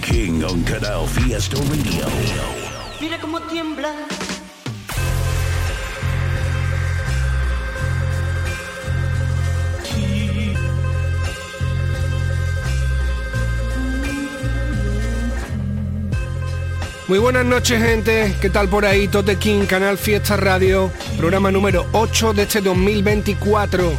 King on Canal Fiesta Radio. Mira cómo tiembla. Muy buenas noches gente, ¿qué tal por ahí? Tote King, Canal Fiesta Radio, programa número 8 de este 2024.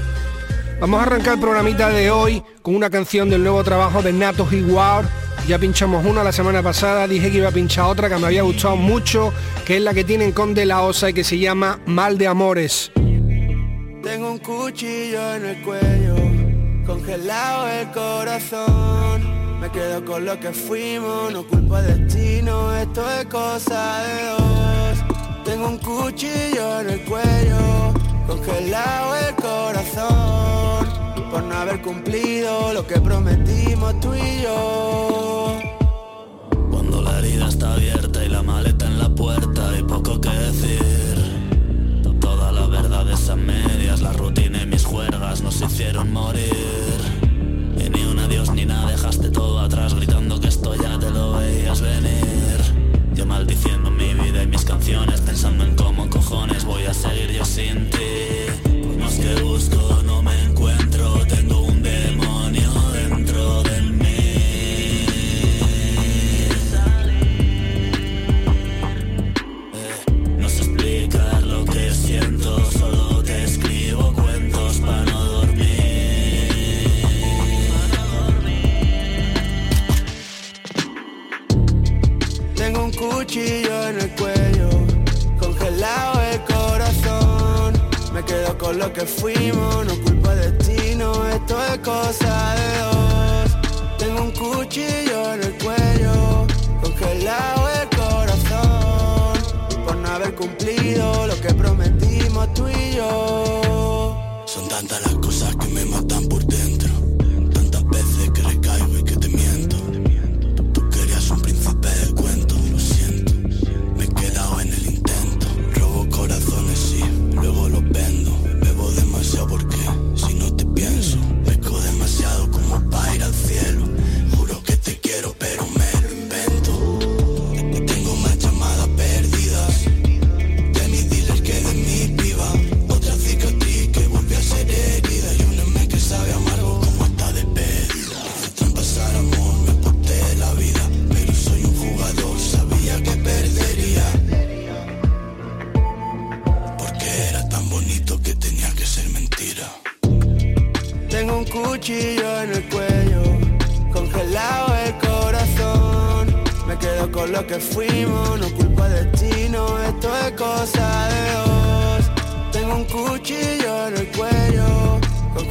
Vamos a arrancar el programita de hoy con una canción del nuevo trabajo de Natos y War. Ya pinchamos una la semana pasada, dije que iba a pinchar otra que me había gustado mucho, que es la que tienen con De La Osa y que se llama Mal de Amores. Tengo un cuchillo en el cuello, congelado el corazón. Me quedo con lo que fuimos, no culpo al destino, esto es cosa de dos. Tengo un cuchillo en el cuello, congelado el corazón. Por no haber cumplido lo que prometimos tú y yo. Cuando la herida está abierta y la maleta en la puerta, hay poco que decir. To- Toda la verdad de esas medias, la rutina y mis juergas nos hicieron morir. Y ni un adiós ni nada, dejaste todo atrás gritando que esto ya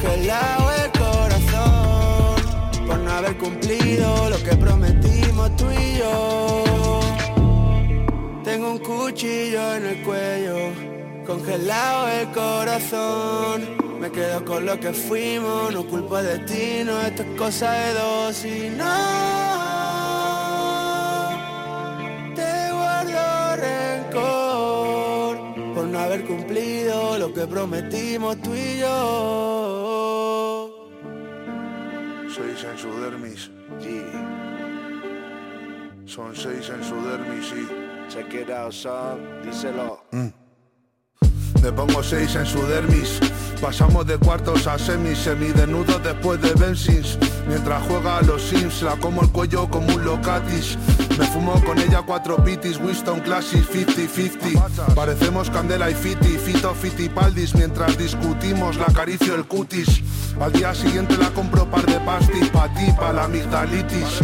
congelado el corazón. Por no haber cumplido lo que prometimos tú y yo. Tengo un cuchillo en el cuello, congelado el corazón. Me quedo con lo que fuimos, no culpo al destino, esto es cosa de dos y no. No haber cumplido lo que prometimos tú y yo. Seis en su dermis, Son seis en su dermis y... Check it out, son. Díselo. Me pongo seis en su dermis. Pasamos de cuartos a semis, semidesnudos después de Bensins. Mientras juega a los Sims, la como el cuello como un locatis. Me fumo con ella cuatro pitis, Winston Classic 50-50. Parecemos Candela y Fiti, Fito Fitipaldis. Mientras discutimos, la acaricio el cutis. Al día siguiente la compro par de pastis pa' ti, pa' la amigdalitis.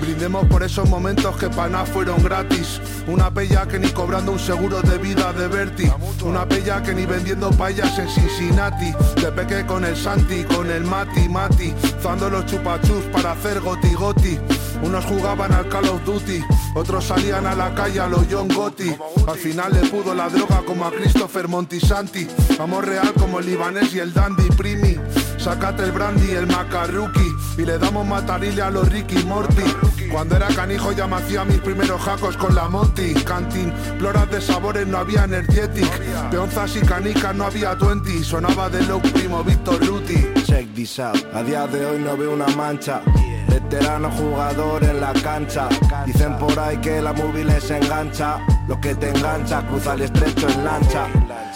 Brindemos por esos momentos que pa' nada fueron gratis. Una pella que ni cobrando un seguro de vida de Berti. Una pella que ni vendiendo payas en Cincinnati. De peque con el Santi, con el Mati, Mati. Zando los chupachus para hacer goti goti. Unos jugaban al Call of Duty, otros salían a la calle a los John Gotti. Al final le pudo la droga como a Christopher Montisanti. Amor real como el libanés y el dandy primi. Sácate el brandy, el macarruki y le damos matarile a los Ricky Morty. Cuando era canijo ya me hacía mis primeros jacos con la Monty. Cantin, floras de sabores no había energetic. Peonzas y canicas no había 20. Sonaba de low primo Víctor Ruti. Check this out. A día de hoy no veo una mancha. Veterano jugador en la cancha. Dicen por ahí que la móvil les engancha. Lo que te engancha, cruza el estrecho en lancha.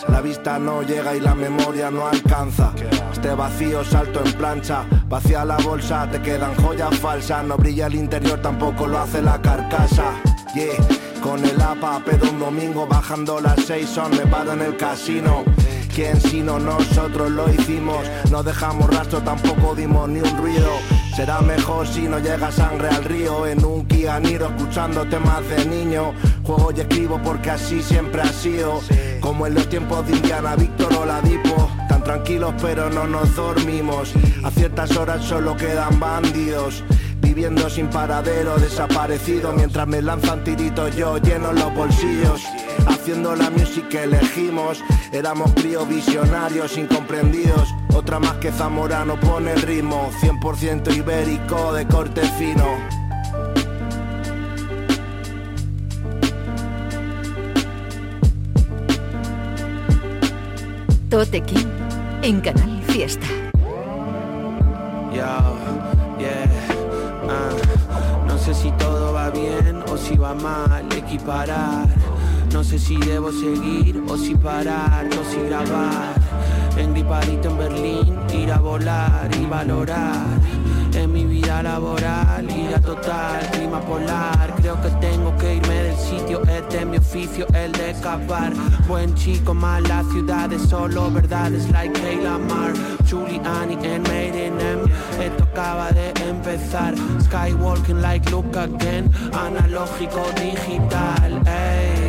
La vista no llega y la memoria no alcanza. Este vacío salto en plancha. Vacía la bolsa, te quedan joyas falsas. No brilla el interior, tampoco lo hace la carcasa. Yeah, con el APA, pedo un domingo bajando las seis son, me paro en el casino. ¿Quién sino nosotros lo hicimos? No dejamos rastro, tampoco dimos ni un ruido. Será mejor si no llega sangre al río en un Kia Niro escuchando temas de niño. Juego y escribo porque así siempre ha sido. Como en los tiempos de Indiana, Víctor o la Dipo. Tan tranquilos pero no nos dormimos. A ciertas horas solo quedan bandidos. Viviendo sin paradero, desaparecido Mientras me lanzan tiritos yo lleno los bolsillos Haciendo la music que elegimos Éramos críos visionarios, incomprendidos Otra más que Zamorano pone el ritmo 100% ibérico de corte fino Tote King en Canal Fiesta. Yo, yeah, ah. No sé si todo va bien o si va mal, equiparar. No sé si debo seguir o si parar, o si grabar. Engripadito en Berlín, ir a volar y valorar. En mi vida laboral, ira total, clima polar. Creo que tengo que irme del sitio, este es mi oficio, el de escapar. Buen chico, mala ciudad, es solo verdades like Kayla Mar, Julie Annie and Made in M. Esto acaba de empezar. Skywalking like Luke again, analógico digital, ey.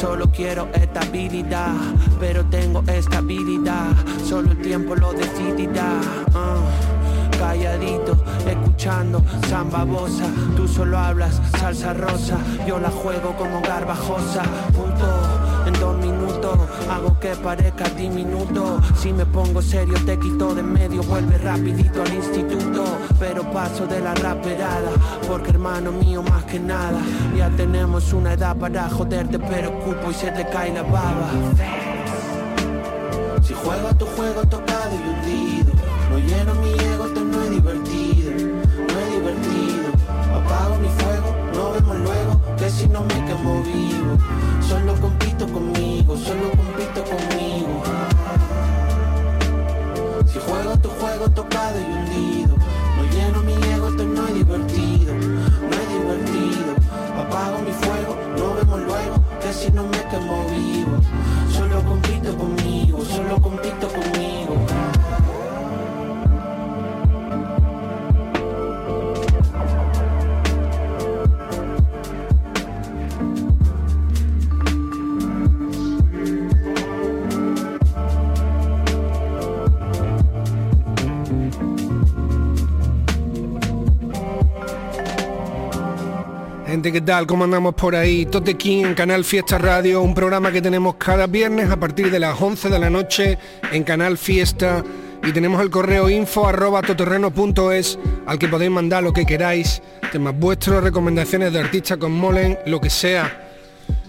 Solo quiero estabilidad, pero tengo estabilidad. Solo el tiempo lo decidirá. uh. Calladito, escuchando samba bosa. Tú solo hablas salsa rosa. Yo la juego como garbajosa. Punto en dos minutos. Hago que parezca diminuto. Si me pongo serio, te quito de medio. Vuelve rapidito al instituto. Pero paso de la raperada. Porque hermano mío, más que nada. Ya tenemos una edad para joderte, pero ocupo y se te cae la baba. Si juego tu juego tocado y hundido, no lleno mi ego, esto no es divertido, no es divertido. Apago mi fuego, nos vemos luego, que si no me quemo vivo. Solo compito solo compito conmigo. Si juego tu juego tocado y hundido, no lleno mi ego, esto no es divertido, no es divertido. Apago mi fuego, nos vemos luego, que si no me quemo vivo. Solo compito conmigo, solo compito conmigo. ¿Qué tal? ¿Cómo andamos por ahí? Tote King en Canal Fiesta Radio, un programa que tenemos cada viernes a partir de las 11 de la noche en Canal Fiesta y tenemos el correo info arroba al que podéis mandar lo que queráis, temas vuestros, recomendaciones de artistas con molen, lo que sea.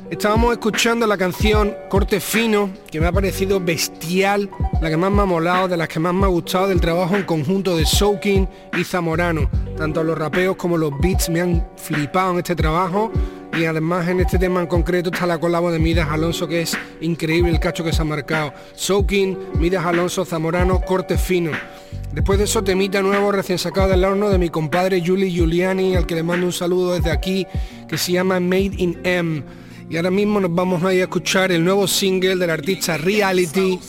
Estábamos escuchando la canción Corte Fino, que me ha parecido bestial, la que más me ha molado, de las que más me ha gustado del trabajo en conjunto de Soaking y Zamorano. Tanto los rapeos como los beats me han flipado en este trabajo y además en este tema en concreto está la colabo de Midas Alonso que es increíble el cacho que se ha marcado. Soaking, Midas Alonso, Zamorano, Corte Fino. Después de eso temita nuevo recién sacado del horno de mi compadre Julie Giuliani, al que le mando un saludo desde aquí, que se llama Made in M. Y ahora mismo nos vamos a ir a escuchar el nuevo single del artista Reality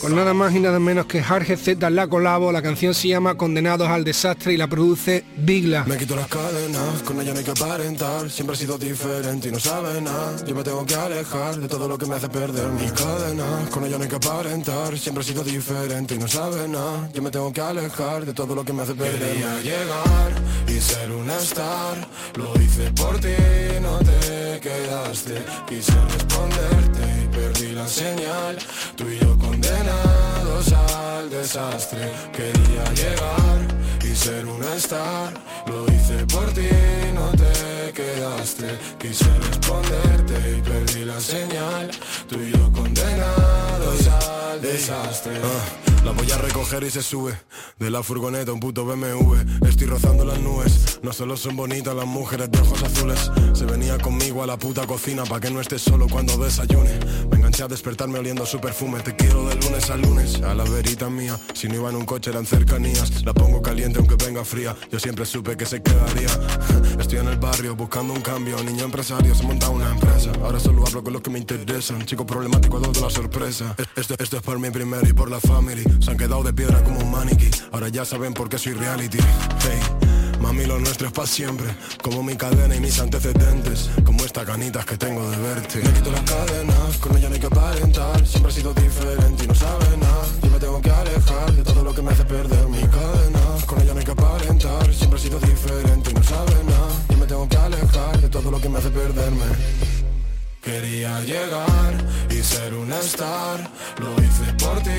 con nada más y nada menos que Jorge Z la colabo. La canción se llama Condenados al Desastre y la produce Bigla. Me quito las cadenas, con ella no hay que aparentar. Siempre he sido diferente y no sabe nada. Yo me tengo que alejar de todo lo que me hace perder mis cadenas. Con ella no hay que aparentar. Siempre he sido diferente y no sabe nada. Yo me tengo que alejar de todo lo que me hace perder. Quería llegar y ser un star. Lo hice por ti, no te quedaste. Quise responderte y perdí la señal. Tú y yo condenados al desastre. Quería llegar y ser un star. Lo hice por ti, no te Quise responderte y perdí la señal. Tú y yo condenados al desastre. Ah, la voy a recoger y se sube De la furgoneta un puto BMW Estoy rozando las nubes. No solo son bonitas las mujeres de ojos azules. Se venía conmigo a la puta cocina Pa' que no estés solo cuando desayune. Me enganché a despertarme oliendo su perfume. Te quiero de lunes a lunes. A la verita mía Si no iba en un coche eran cercanías. La pongo caliente aunque venga fría. Yo siempre supe que se quedaría. Estoy en el barrio buscando un cambio. Niño empresario se monta una empresa. Ahora solo hablo con los que me interesan. Chico problemático dos de la sorpresa. Esto, esto es por mi primero y por la family. Se han quedado de piedra como un maniquí. Ahora ya saben por qué soy reality. Hey, mami lo nuestro es para siempre. Como mi cadena y mis antecedentes. Como estas ganitas que tengo de verte. Me quito las cadenas, con ella no hay que aparentar. Siempre he sido diferente Quería llegar y ser un star. Lo hice por ti,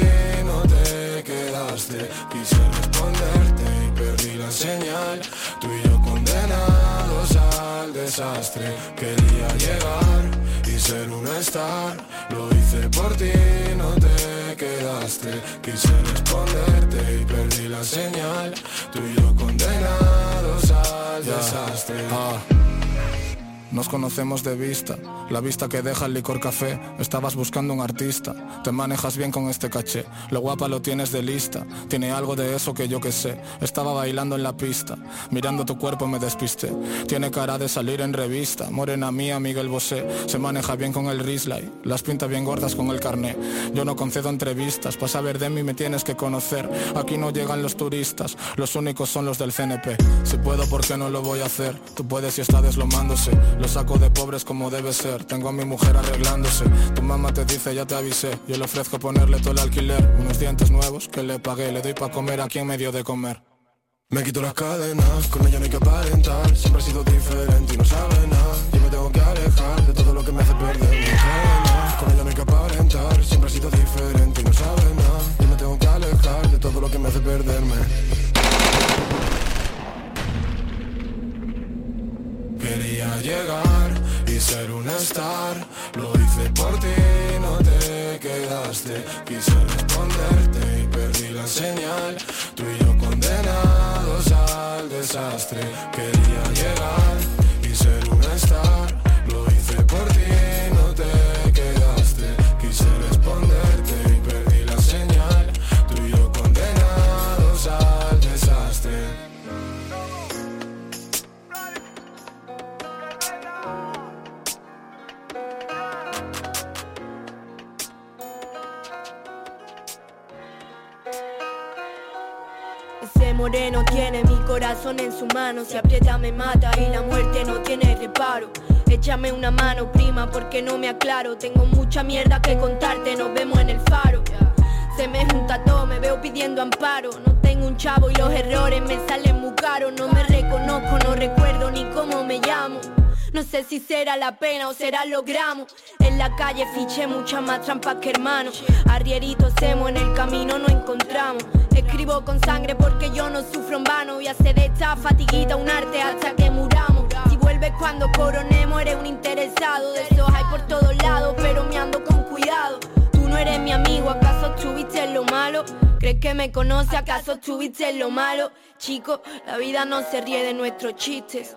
no te quedaste. Quise responderte y perdí la señal. Tú y yo condenados al desastre. Quería llegar y ser un star. Lo hice por ti, no te quedaste. Quise responderte y perdí la señal. Tú y yo condenados al desastre. Ah. Nos conocemos de vista, la vista que deja el licor café. Estabas buscando un artista, te manejas bien con este caché. Lo guapa lo tienes de lista, tiene algo de eso que yo que sé. Estaba bailando en la pista, mirando tu cuerpo me despisté. Tiene cara de salir en revista, morena mía Miguel Bosé. Se maneja bien con el Risley, las pinta bien gordas con el carné. Yo no concedo entrevistas, para saber de mí me tienes que conocer. Aquí no llegan los turistas, los únicos son los del CNP. Si puedo, ¿por qué no lo voy a hacer? Tú puedes si está deslomándose. Lo saco de pobres como debe ser. Tengo a mi mujer arreglándose. Tu mamá te dice ya te avisé Yo le ofrezco ponerle todo el alquiler. Unos dientes nuevos que le pagué. Le doy pa' comer a quien me dio de comer. Me quito las cadenas, con ella no hay que aparentar. Siempre he sido diferente y no sabe nada. Yo me tengo que alejar de todo lo que me hace perder cadenas Con ella no hay que aparentar. Siempre he sido diferente y no sabe nada. Yo me tengo que alejar de todo lo que me hace perderme Quería llegar y ser un star. Lo hice por ti, no te quedaste. Quise responderte y perdí la señal. Tú y yo condenados al desastre. Quería Si aprieta me mata y la muerte no tiene reparo Échame una mano prima porque no me aclaro Tengo mucha mierda que contarte, nos vemos en el faro se me junta todo, me veo pidiendo amparo No tengo un chavo y los errores me salen muy caros No me reconozco, no recuerdo ni cómo me llamo no sé si será la pena o será los gramos. En la calle fiché muchas más trampas que hermanos. Arrieritos hacemos en el camino no encontramos. Escribo con sangre porque yo no sufro en vano. Voy a hacer de esta fatiguita un arte hasta que muramos. Si vuelves cuando coronemos, eres un interesado. De esos hay por todos lados, pero me ando con cuidado. Tú no eres mi amigo, ¿acaso estuviste en lo malo? ¿Crees que me conoce? ¿Acaso estuviste en lo malo? Chico, la vida no se ríe de nuestros chistes.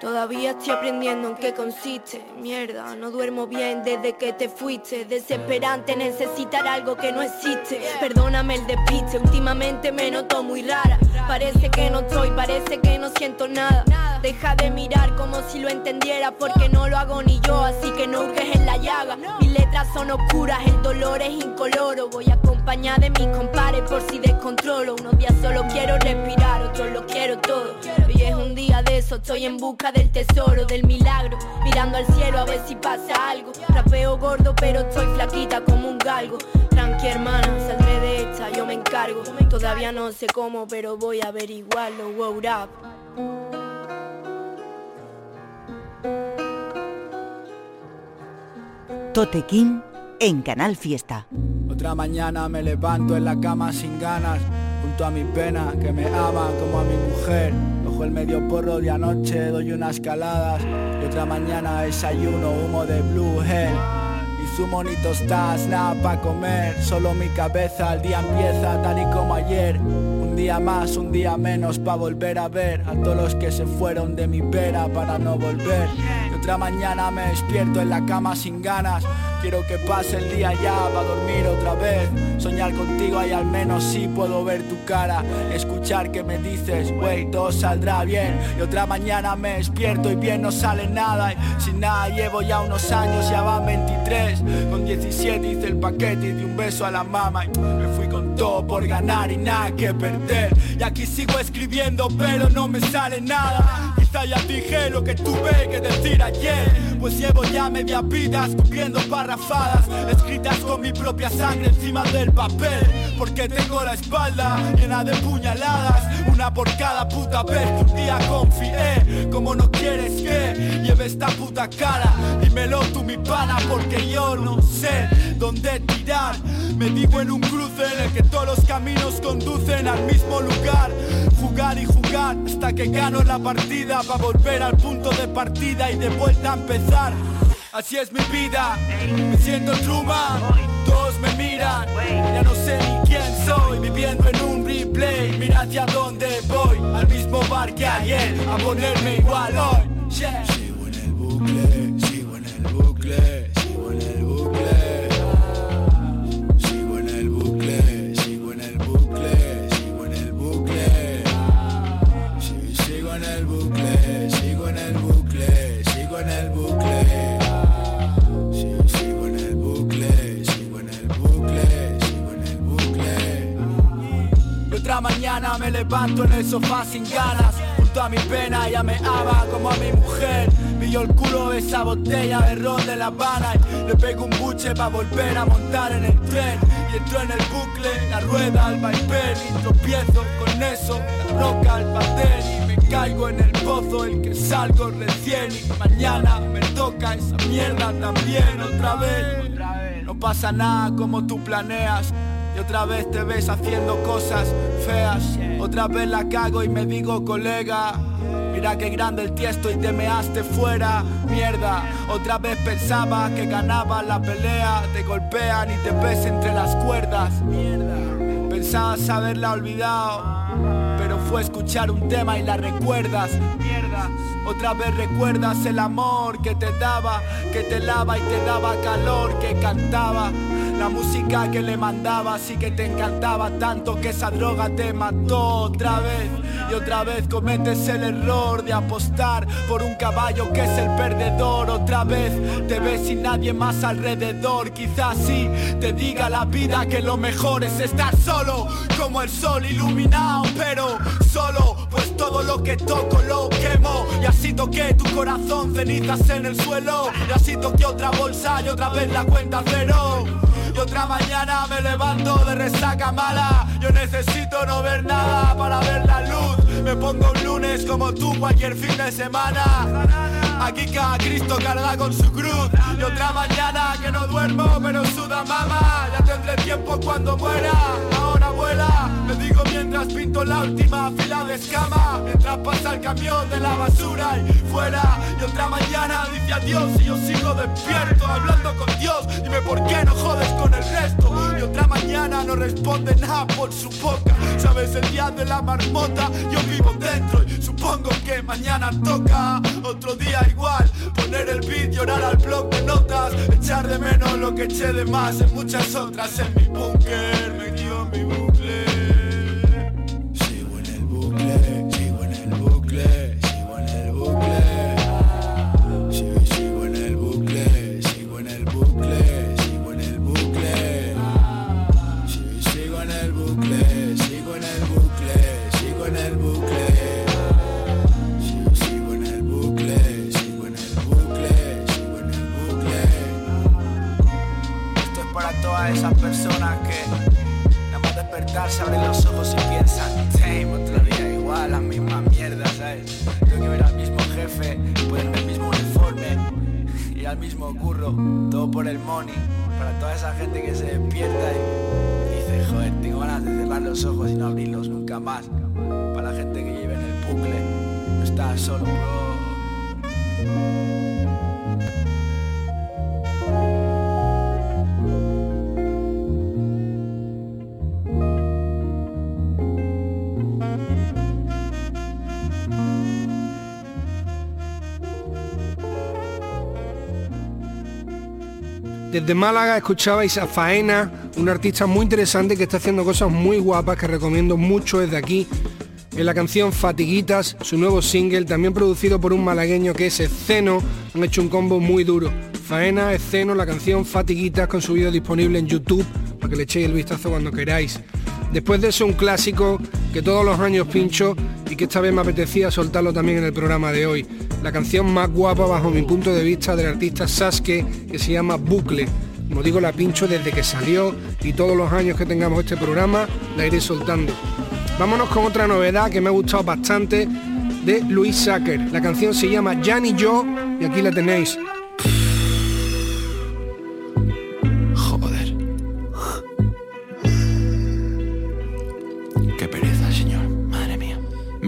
Todavía estoy aprendiendo en qué consiste. Mierda, no duermo bien desde que te fuiste. Desesperante necesitar algo que no existe. Perdóname el despiste, últimamente me noto muy rara. Parece que no estoy, parece que no siento nada. Deja de mirar como si lo entendiera Porque no lo hago ni yo, así que no hurgues en la llaga. Mis letras son oscuras, el dolor es incoloro. Voy acompañada de mis compares por si descontrolo. Unos días solo quiero respirar, otros lo quiero todo. Hoy es un día de eso, estoy en busca del tesoro, del milagro. Mirando al cielo a ver si pasa algo. Rapeo gordo pero estoy flaquita como un galgo. Tranqui hermana, saldré de esta, yo me encargo. Todavía no sé cómo pero voy a averiguarlo, wow up Totequín en Canal Fiesta. Otra mañana me levanto en la cama sin ganas, junto a mi pena que me ama como a mi mujer el medio porro de anoche, doy unas caladas y otra mañana desayuno humo de Blue Hell. Y zumo ni tostadas, nada para comer, solo mi cabeza, el día empieza tal y como ayer. Un día más, un día menos para volver a ver a todos los que se fueron de mi pera para no volver. Y otra mañana me despierto en la cama sin ganas Quiero que pase el día ya para dormir otra vez. Soñar contigo y al menos sí puedo ver tu cara. Escuchar que me dices, wey, todo saldrá bien. Y otra mañana me despierto y bien no sale nada. Y sin nada llevo ya unos años, ya van 23. Con 17 hice el paquete y di un beso a la mamá. Y me fui con todo por ganar y nada que perder. Y aquí sigo escribiendo, pero no me sale nada. Quizá ya dije lo que tuve que decir ayer. Pues llevo ya media vida escupiendo para escritas con mi propia sangre encima del papel. Porque tengo la espalda llena de puñaladas, una por cada puta vez un día confié. Como no quieres que lleve esta puta cara, dímelo tú mi pana, porque yo no sé dónde tirar. Me digo en un cruce en el que todos los caminos conducen al mismo lugar. Jugar y jugar hasta que gano la partida para volver al punto de partida y de vuelta a empezar. Así es mi vida, me siento Truman, todos me miran, ya no sé ni quién soy, viviendo en un replay, mira hacia dónde voy, al mismo bar que ayer, a ponerme igual hoy. Sigo en el bucle, sigo en el bucle. Mañana me levanto en el sofá sin ganas. Junto a mi pena ella me ama como a mi mujer. Pillo el culo de esa botella de ron de La Habana Y le pego un buche para volver a montar en el tren. Y entro en el bucle, la rueda al vaivén Y tropiezo con eso, la roca al pastel Y me caigo en el pozo el que salgo recién. Y mañana me toca esa mierda también otra vez. No pasa nada como tú planeas y otra vez te ves haciendo cosas feas. Otra vez la cago y me digo colega. Mira qué grande el tiesto y te measte fuera. Mierda, otra vez pensaba que ganaba la pelea. Te golpean y te ves entre las cuerdas. Mierda, pensabas haberla olvidado. Pero fue escuchar un tema y la recuerdas. Mierda, otra vez recuerdas el amor que te daba, que te lava y te daba calor, que cantaba. La música que le mandaba sí que te encantaba tanto que esa droga te mató otra vez. Y otra vez cometes el error de apostar por un caballo que es el perdedor. Otra vez te ves sin nadie más alrededor. Quizás sí te diga la vida que lo mejor es estar solo como el sol iluminado pero solo pues todo lo que toco lo quemo. Y así toqué tu corazón cenizas en el suelo. Y así toqué otra bolsa y otra vez la cuenta cero y otra mañana me levanto de resaca mala. Yo necesito no ver nada para ver la luz. Me pongo un lunes como tú cualquier fin de semana. Aquí cada Cristo carga con su cruz. Y otra mañana que no duermo pero suda mama. Ya tendré tiempo cuando muera. Ahora vuela. Me digo mientras pinto la última fila de escama. Mientras pasa el camión de la basura y fuera. Y otra mañana dice adiós y yo sigo despierto hablando con Dios. Dime por qué no jodes con el resto. Y otra mañana no responde nada por su boca. Sabes el día de la marmota, vivo dentro y supongo que mañana toca otro día igual. Poner el beat, llorar al blog de notas, echar de menos lo que eché de más en muchas otras en mi búnker, me guío en mi bucle. Esas personas que nada más despertarse, abren los ojos y piensan, damn, otro día igual, la misma mierda, ¿sabes? Tengo que ver al mismo jefe, ponerme el mismo uniforme, ir al mismo curro, todo por el money, para toda esa gente que se despierta y dice, joder, tengo ganas de cerrar los ojos y no abrirlos nunca más. Para la gente que vive en el bucle, no estás solo, bro. Desde Málaga escuchabais a Faena, un artista muy interesante que está haciendo cosas muy guapas que recomiendo mucho desde aquí. En la canción Fatiguitas, su nuevo single, también producido por un malagueño que es Esceno, han hecho un combo muy duro. Faena, Esceno, la canción Fatiguitas con su vídeo disponible en YouTube para que le echéis el vistazo cuando queráis. Después de eso un clásico que todos los años pincho y que esta vez me apetecía soltarlo también en el programa de hoy. La canción más guapa bajo mi punto de vista del artista Sasuke que se llama Bucle. Como digo, la pincho desde que salió y todos los años que tengamos este programa la iré soltando. Vámonos con otra novedad que me ha gustado bastante de Luis Sacker. La canción se llama Jan y yo y aquí la tenéis.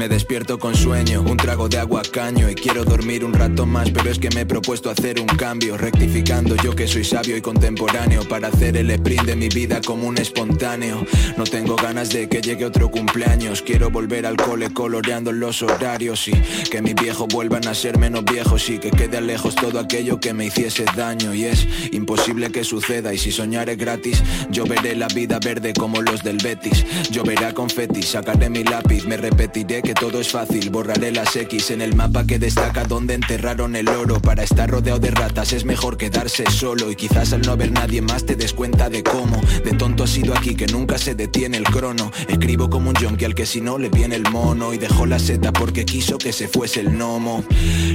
Me despierto con sueño, un trago de agua caño y quiero dormir un rato más, pero es que me he propuesto hacer un cambio, rectificando yo que soy sabio y contemporáneo para hacer el sprint de mi vida como un espontáneo. No tengo ganas de que llegue otro cumpleaños, quiero volver al cole coloreando los horarios y que mis viejos vuelvan a ser menos viejos y que quede lejos todo aquello que me hiciese daño y es imposible que suceda y si soñar es gratis, yo veré la vida verde como los del Betis, lloverá confeti, sacaré mi lápiz, me repetiré que todo es fácil, borraré las X en el mapa que destaca donde enterraron el oro. Para estar rodeado de ratas es mejor quedarse solo y quizás al no haber nadie más te des cuenta de cómo de tonto ha sido aquí que nunca se detiene el crono. Escribo como un yonki al que si no le viene el mono y dejó la seta porque quiso que se fuese el gnomo.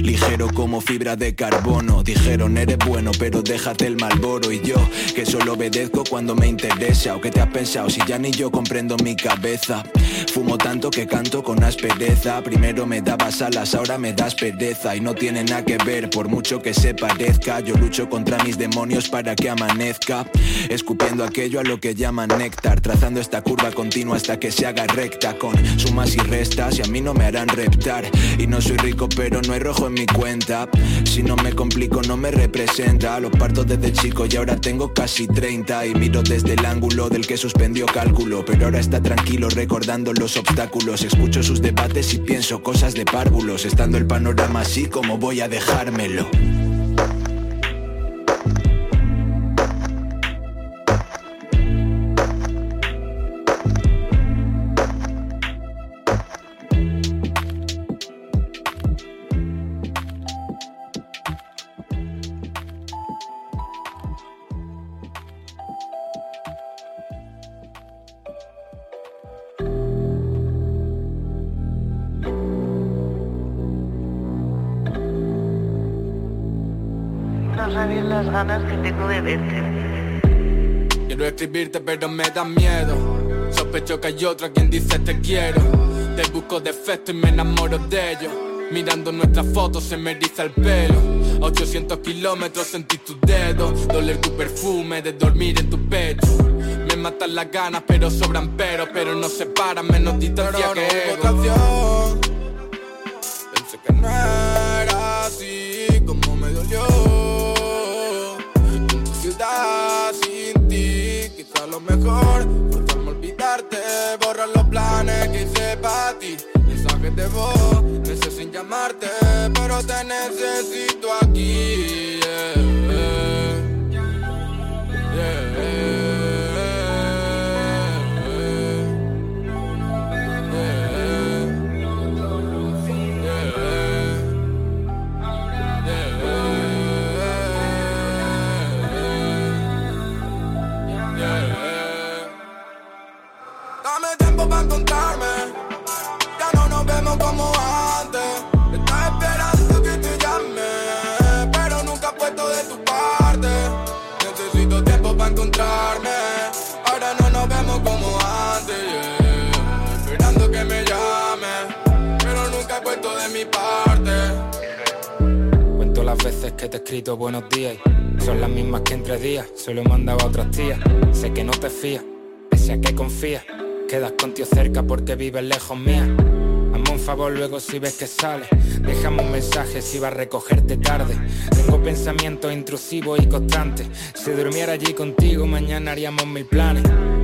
Ligero como fibra de carbono, dijeron eres bueno pero déjate el malboro y yo que solo obedezco cuando me interesa o que te has pensado si ya ni yo comprendo mi cabeza. Fumo tanto que canto con aspereza. Primero me dabas alas, ahora me das pereza. Y no tiene nada que ver, por mucho que se parezca. Yo lucho contra mis demonios para que amanezca. Escupiendo aquello a lo que llaman néctar. Trazando esta curva continua hasta que se haga recta. Con sumas y restas y a mí no me harán reptar. Y no soy rico, pero no hay rojo en mi cuenta. Si no me complico, no me representa. Los parto desde chico y ahora tengo casi 30. Y miro desde el ángulo del que suspendió cálculo. Pero ahora está tranquilo recordando los obstáculos. Escucho sus debates y pienso cosas de párvulos. Estando el panorama así como voy a dejármelo. Escribirte pero me da miedo. Sospecho que hay otro a quien dice te quiero. Te busco defecto y me enamoro de ellos. Mirando nuestras fotos se me eriza el pelo. 800 kilómetros sentí tus dedos Doler tu perfume de dormir en tu pecho. Me matan las ganas pero sobran pero Pero no separan menos distancia que ego lo mejor. Forzarme olvidarte, borrar los planes que hice para ti. Mensajes de voz, meses sin llamarte, pero te necesito aquí. Que te he escrito buenos días son las mismas que entre días. Solo he mandado a otras tías. Sé que no te fías, pese a que confías. Quedas contigo cerca porque vives lejos mía. Favor luego si ves que sale. Déjame un mensaje si va a recogerte tarde. Tengo pensamientos intrusivos y constantes. Si durmiera allí contigo, mañana haríamos mil planes.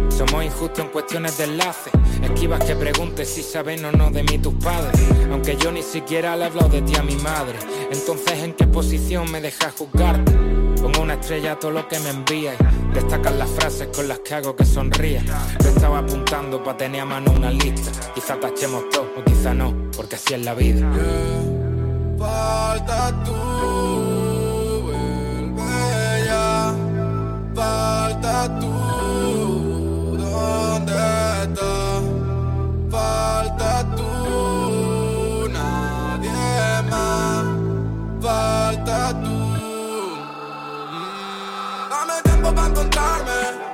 Somos injustos en cuestiones de enlace. Esquivas que preguntes si saben o no de mí tus padres. Aunque yo ni siquiera le he hablado de ti a mi madre. Entonces, ¿en qué posición me dejas juzgarte? Estrella todo lo que me envías. Destacan las frases con las que hago que sonrías. Te estaba apuntando para tener a mano una lista. Quizá tachemos todo, o quizá no, porque así es la vida. Falta tú, ya. Falta tú. Tote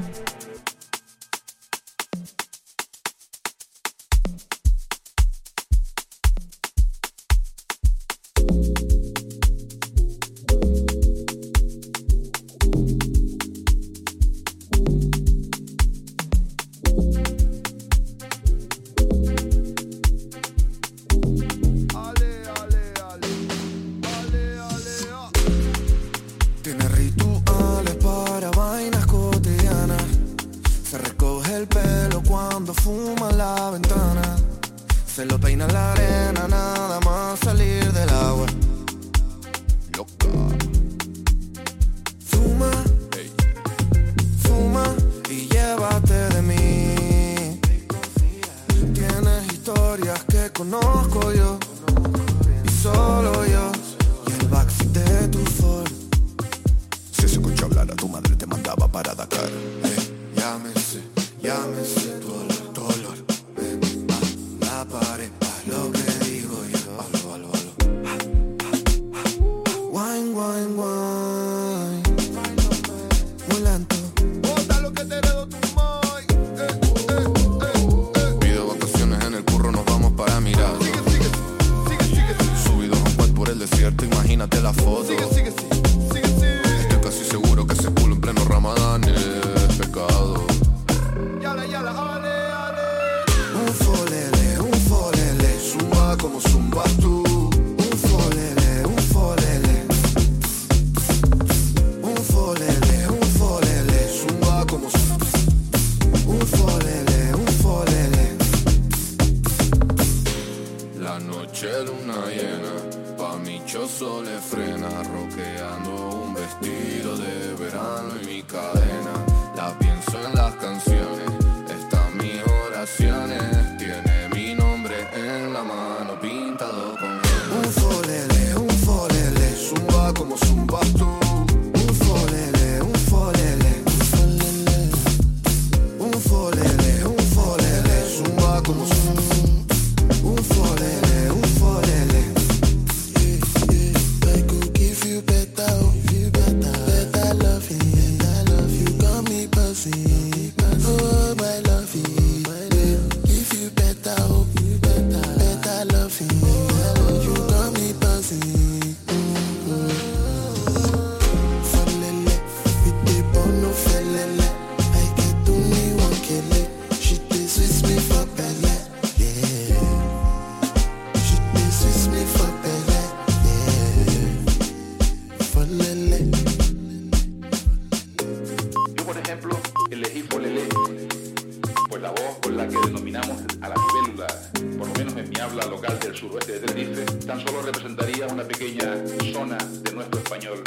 mi habla local del suroeste de Tenerife, tan solo representaría una pequeña zona de nuestro español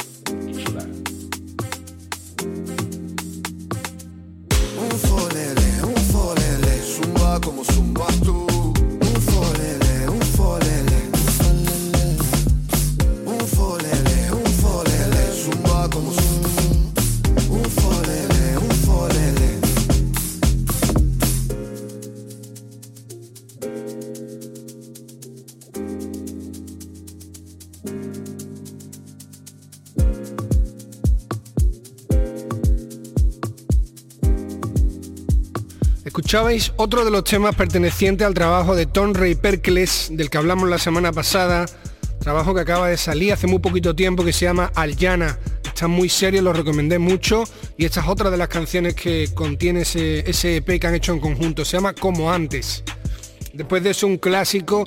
insular. Un folele, un folele, zumba como zumbas tú. Escuchabais otro de los temas pertenecientes al trabajo de Tom Ray Perkles, del que hablamos la semana pasada, trabajo que acaba de salir hace muy poquito tiempo que se llama Aljana. Está muy serio, lo recomendé mucho y esta es otra de las canciones que contiene ese, ese EP que han hecho en conjunto, se llama Como Antes. Después de eso un clásico,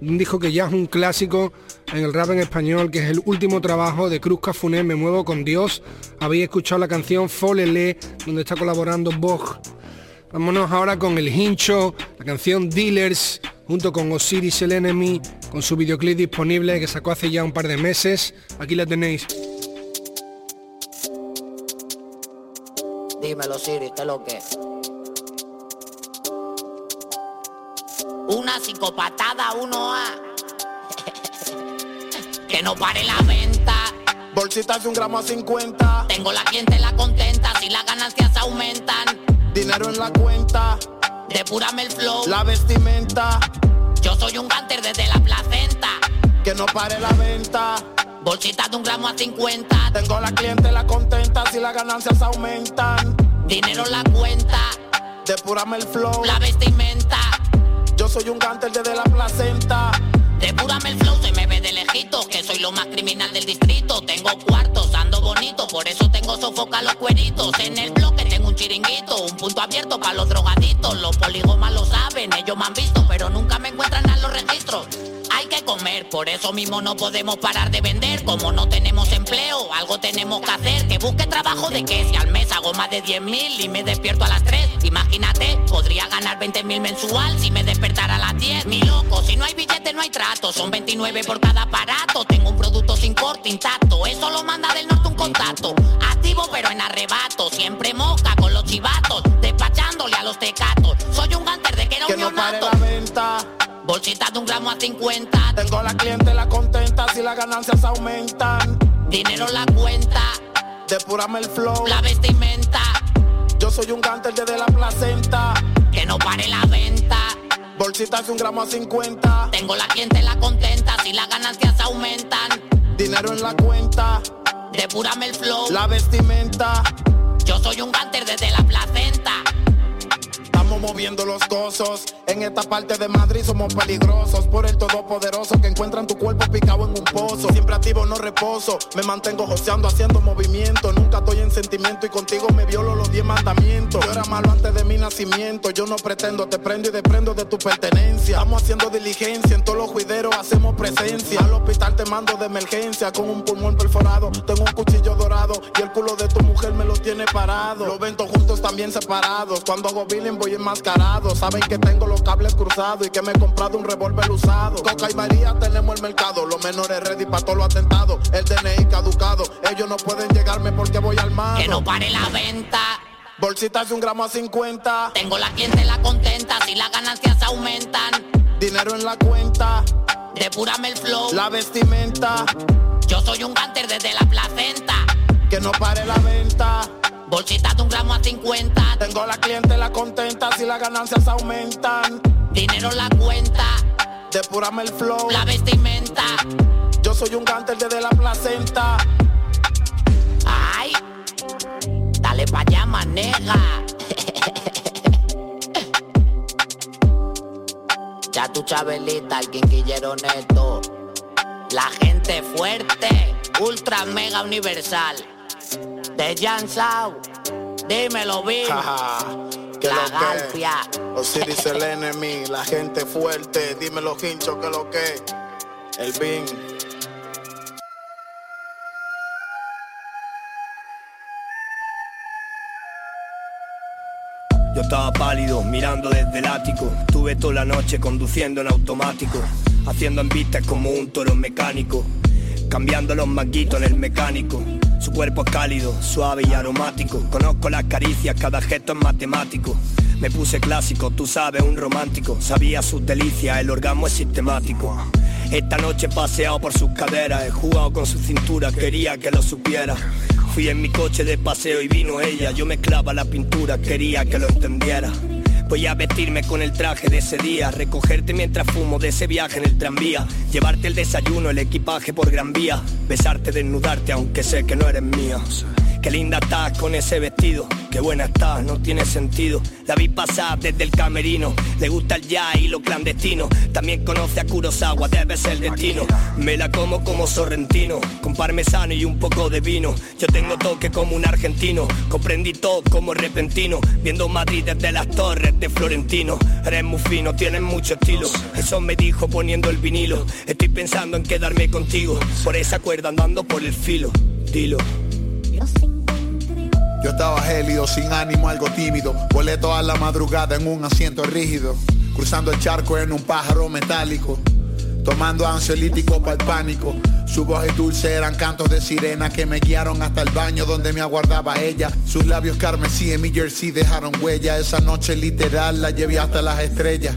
un disco que ya es un clásico en el rap en español, que es el último trabajo de Cruz Cafuné, Me Muevo con Dios. Habéis escuchado la canción Folele, donde está colaborando Bog Vámonos ahora con el hincho, la canción Dealers, junto con Osiris el Enemy, con su videoclip disponible que sacó hace ya un par de meses. Aquí la tenéis. Dímelo, Osiris, ¿qué lo que? Una psicopatada 1A. que no pare la venta. Bolsitas de un gramo a 50. Tengo la clientela contenta si las ganancias aumentan. Dinero en la cuenta. Depurame el flow. La vestimenta. Yo soy un ganter desde la placenta. Que no pare la venta. Bolsitas de un gramo a 50. Tengo la clientela contenta si las ganancias aumentan. Dinero en la cuenta. Depurame el flow. La vestimenta. Yo soy un ganter desde la placenta. Depurame el flow, se me ve de lejito, que soy lo más criminal del distrito. Tengo cuartos, ando bonito, por eso tengo sofoca los cueritos. En el bloque tengo un chiringuito, un punto abierto para los drogaditos. Los poligomas lo saben, ellos me han visto, pero nunca me encuentran a los registros. Hay que comer, por eso mismo no podemos parar de vender. Como no tenemos empleo, algo tenemos que hacer. Que busque trabajo de que si al mes hago más de 10 mil y me despierto a las 3. Imagínate, podría ganar 20 mil mensual si me despertara a las 10. Mi loco, si no hay billete no hay trato son 29 por cada aparato. Tengo un producto sin corte intacto. Eso lo manda del norte un contacto. Activo pero en arrebato. Siempre moca con los chivatos. Despachándole a los tecatos. Soy un ganter de que era que un no neonato. pare la venta. Bolsita de un gramo a 50. Tengo la clientela contenta si las ganancias aumentan. Dinero en la cuenta. Depurame el flow. La vestimenta. Yo soy un ganter desde la placenta. Que no pare la venta. Bolsitas de un gramo a 50. Tengo la clientela contenta si las ganancias aumentan. Dinero en la cuenta. Depurame el flow. La vestimenta. Yo soy un ganter desde la placenta. Moviendo los gozos. En esta parte de Madrid somos peligrosos. Por el todopoderoso que encuentran tu cuerpo picado en un pozo. Siempre activo, no reposo. Me mantengo joseando, haciendo movimiento. Nunca estoy en sentimiento y contigo me violo los diez mandamientos. Yo era malo antes de mi nacimiento. Yo no pretendo, te prendo y desprendo de tu pertenencia. Estamos haciendo diligencia. En todos los juideros hacemos presencia. Al hospital te mando de emergencia con un pulmón perforado. Tengo un cuchillo dorado y el culo de tu mujer me lo tiene parado. Los ventos juntos también separados. Cuando hago billing voy Saben que tengo los cables cruzados y que me he comprado un revólver usado. Coca y María tenemos el mercado. Los menores ready para todos los atentados. El DNI caducado. Ellos no pueden llegarme porque voy armado. Que no pare la venta. Bolsitas de un gramo a 50. Tengo la clientela contenta si las ganancias aumentan. Dinero en la cuenta. Depurame el flow. La vestimenta. Yo soy un ganter desde la placenta. Que no pare la venta. Bolsitas de un gramo a 50. Tengo la clientela contenta si las ganancias aumentan. Dinero en la cuenta. Depurame el flow. La vestimenta. Yo soy un ganter desde la placenta. Ay. Dale pa' allá, manega. Ya tu Chabelita, el quinquillero neto. La gente fuerte, ultra mega universal. De Jan Sau, dímelo, Bill. Que La lo que Galpia. Osiris el enemy, la gente fuerte, dime los hinchos que lo que el bin. Yo estaba pálido, mirando desde el ático. Tuve toda la noche conduciendo en automático, haciendo envistes como un toro mecánico, cambiando los manguitos en el mecánico. Su cuerpo es cálido, suave y aromático. Conozco las caricias, cada gesto es matemático. Me puse clásico, tú sabes, un romántico. Sabía sus delicias, el orgasmo es sistemático. Esta noche he paseado por sus caderas, he jugado con su cintura, quería que lo supiera. Fui en mi coche de paseo y vino ella, yo mezclaba la pintura, quería que lo entendiera. Voy a vestirme con el traje de ese día, recogerte mientras fumo de ese viaje en el tranvía, llevarte el desayuno, el equipaje por gran vía, besarte, desnudarte aunque sé que no eres mía. Qué linda estás con ese vestido, qué buena estás, no tiene sentido. La vi pasar desde el camerino, le gusta el jazz y lo clandestino. También conoce a Kurosawa, debe ser el destino. Me la como como sorrentino, con parmesano y un poco de vino. Yo tengo toque como un argentino, comprendí todo como repentino. Viendo Madrid desde las torres de Florentino. Eres muy fino, tienes mucho estilo. Eso me dijo poniendo el vinilo. Estoy pensando en quedarme contigo, por esa cuerda andando por el filo. Dilo. Yo estaba gélido, sin ánimo, algo tímido. Volé toda la madrugada en un asiento rígido. Cruzando el charco en un pájaro metálico. Tomando ansiolítico para el pánico. Su voz y dulce eran cantos de sirena que me guiaron hasta el baño donde me aguardaba ella. Sus labios carmesí en mi jersey dejaron huella. Esa noche literal la llevé hasta las estrellas.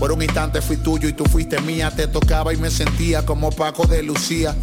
Por un instante fui tuyo y tú fuiste mía. Te tocaba y me sentía como Paco de Lucía.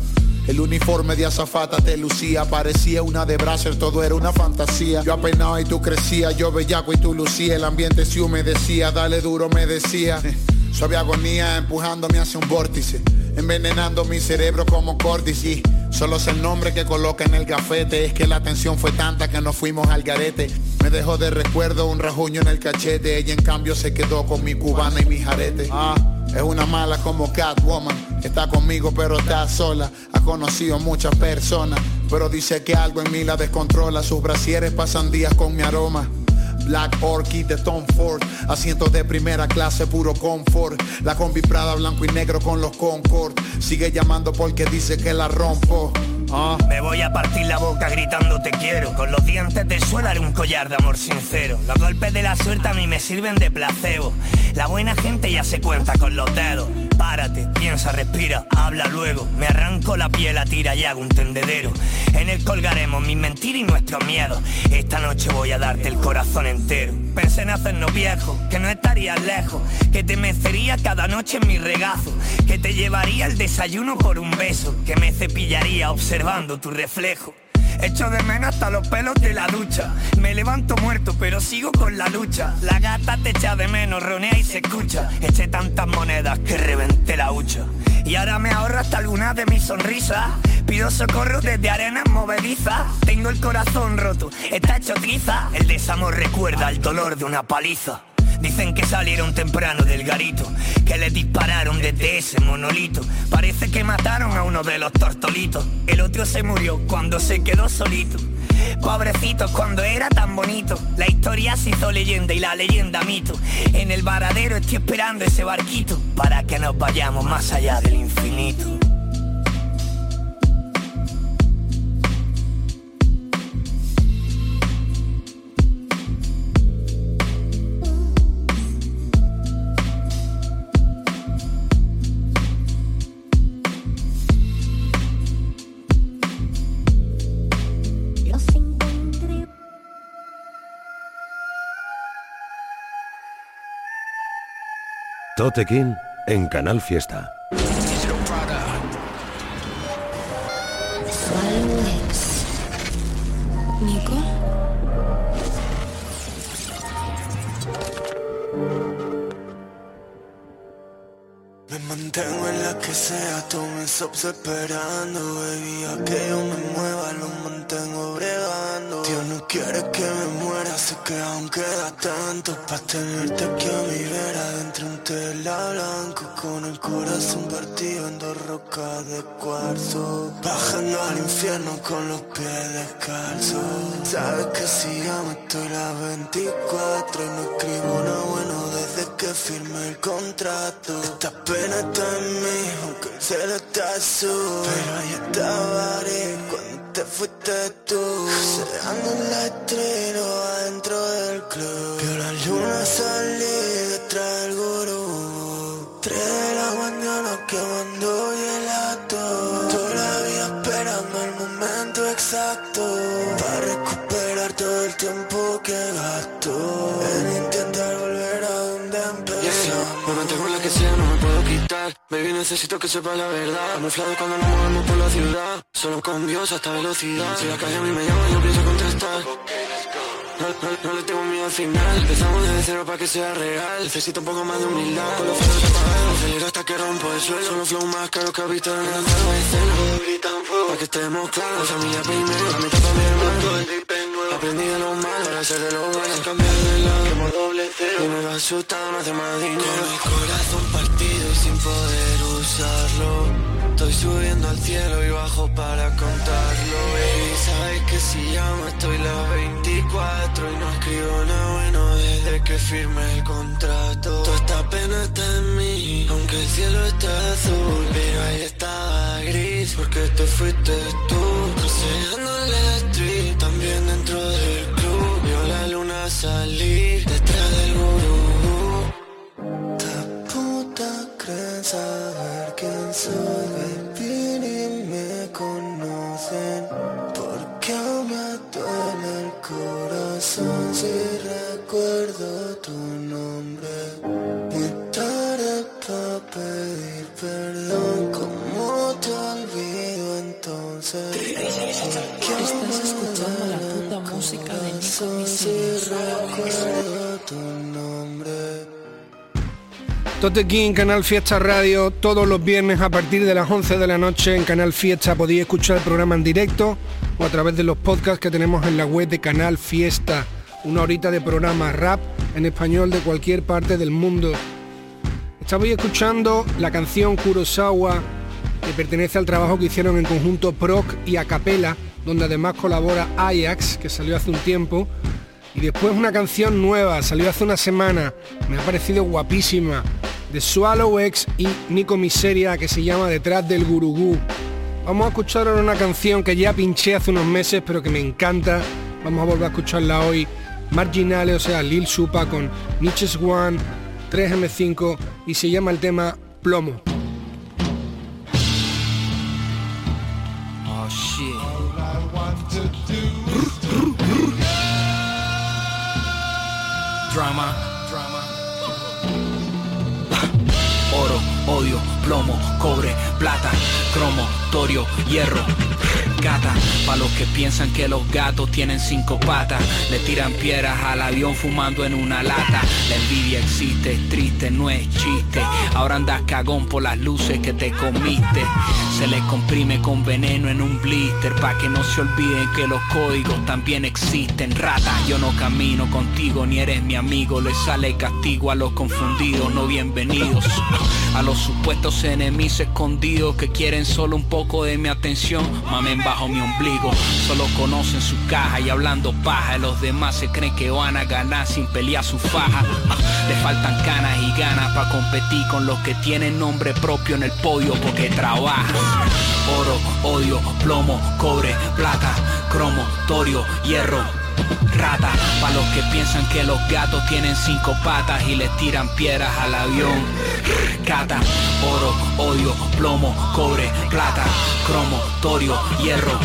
El uniforme de azafata te lucía, parecía una de Bracer, todo era una fantasía. Yo apenado y tú crecías, yo bellaco y tú lucía, el ambiente se humedecía, dale duro me decía. Suave agonía empujándome hacia un vórtice, envenenando mi cerebro como córdice. Solo es el nombre que coloca en el gafete, es que la tensión fue tanta que nos fuimos al garete. Me dejó de recuerdo un rajuño en el cachete, ella en cambio se quedó con mi cubana y mi jarete. Ah, es una mala como Catwoman, está conmigo pero está sola. Ha conocido muchas personas, pero dice que algo en mí la descontrola. Sus brasieres pasan días con mi aroma. Black Orchid de Tom Ford, asientos de primera clase, puro confort. La combi Prada blanco y negro con los Concord. Sigue llamando porque dice que la rompo. Ah. Me voy a partir la boca gritando te quiero Con los dientes de suelo haré un collar de amor sincero Los golpes de la suerte a mí me sirven de placebo La buena gente ya se cuenta con los dedos Párate, piensa, respira, habla luego. Me arranco la piel a tira y hago un tendedero. En él colgaremos mis mentiras y nuestros miedos Esta noche voy a darte el corazón entero. Pensé en hacernos viejos, que no estarías lejos. Que te mecería cada noche en mi regazo. Que te llevaría el desayuno por un beso. Que me cepillaría observando tu reflejo Echo de menos hasta los pelos de la ducha. Me levanto muerto pero sigo con la lucha. La gata te echa de menos, ronea y se escucha. Eché tantas monedas que reventé la hucha. Y ahora me ahorro hasta algunas de mis sonrisas. Pido socorro desde arenas movedizas Tengo el corazón roto, está hecho triza. El desamor recuerda el dolor de una paliza Dicen que salieron temprano del garito, que le dispararon desde ese monolito. Parece que mataron a uno de los tortolitos. El otro se murió cuando se quedó solito. Pobrecitos cuando era tan bonito. La historia se hizo leyenda y la leyenda mito. En el varadero estoy esperando ese barquito para que nos vayamos más allá del infinito. Tote King en Canal Fiesta. Nico. Me mantengo en la que sea, tú me sobs esperando, baby. A que yo me mueva, lo mantengo bregando. No quiere que me muera, sé que aún queda tanto pa' tenerte aquí a mi vera, dentro un tela blanco, con el corazón partido en dos rocas de cuarzo. Bajando al infierno con los pies descalzos. Sabes que si llamo estoy la 24 y no escribo nada bueno desde que firmé el contrato. Esta pena está en mí, aunque el cielo está azul. Pero ahí estaba te fuiste tú. Cerrando en la estrella adentro del club. Vio la luna salir detrás del gurú. Tres de la mañana quemando hielato. Todavía esperando el momento exacto. Para recuperar todo el tiempo que gasto. En intentar volver. Me mantengo en la que sea, no me puedo quitar. Baby, necesito que sepa la verdad. Camuflado cuando nos movemos por la ciudad. Solo con Dios hasta velocidad. Si la calle a mí me llama, yo pienso contestar no, no, no le tengo miedo al final. Empezamos desde cero para que sea real. Necesito un poco más de humildad. Con los faros apagados Acelero hasta que rompo el suelo. Son los flow más caros que has visto en el juego escena Gritan fuego. Para que estemos claros La familia primero. La mitad para mi hermano. Aprendí de lo malo Ahora sé de lo bueno. Cambiar de lado Como doble cero. Va asustado No hace más dinero. Con el corazón partido y sin poder usarlo Estoy subiendo al cielo y bajo para contarlo. Baby, sabes que si llamo estoy las 24 Y no escribo nada bueno desde que firmé el contrato. Toda esta pena está en mí, aunque el cielo está azul. Pero ahí estaba gris porque te fuiste tú. Paseando la street, también dentro del club. Vio la luna salir saber quién soy. Baby, ni me conocen Porque aún me duele el corazón. Si Tote King, Canal Fiesta Radio, todos los viernes a partir de las 11 de la noche en Canal Fiesta podéis escuchar el programa en directo o a través de los podcasts que tenemos en la web de Canal Fiesta. Una horita de programa rap en español de cualquier parte del mundo. Estabais escuchando la canción Kurosawa que pertenece al trabajo que hicieron en conjunto Proc y Acapella, donde además colabora Ajax, que salió hace un tiempo. Y después una canción nueva, salió hace una semana, me ha parecido guapísima, de Swallow X y Nico Miseria, que se llama Detrás del Gurugú. Vamos a escuchar ahora una canción que ya pinché hace unos meses, pero que me encanta. Vamos a volver a escucharla hoy. Marginales, o sea, Lil Supa con Niches One, 3M5 y se llama el tema Plomo. Oh shit. Drama. Plomo, cobre, plata, cromo, torio, hierro. Gata, pa' los que piensan que los gatos tienen cinco patas, le tiran piedras al avión fumando en una lata. La envidia existe, es triste, no es chiste. Ahora andas cagón por las luces que te comiste. Se les comprime con veneno en un blister, pa' que no se olviden que los códigos también existen. Rata, yo no camino contigo, ni eres mi amigo. Le sale castigo a los confundidos, no bienvenidos. A los supuestos enemigos escondidos que quieren solo un poco de mi atención, mamen bajo mi ombligo. Solo conocen su caja y hablando paja. Los demás se creen que van a ganar sin pelear su faja. Le faltan canas y ganas para competir con los que tienen nombre propio en el podio porque trabajan. Oro, odio, plomo, cobre, plata, cromo, torio, hierro. Rata, pa' los que piensan que los gatos tienen cinco patas y les tiran piedras al avión. Cata, oro, odio, plomo, cobre, plata, cromo, torio, hierro.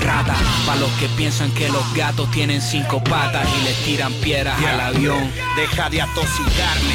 Rata, pa' los que piensan que los gatos tienen cinco patas y les tiran piedras al avión. Deja de atosigarme.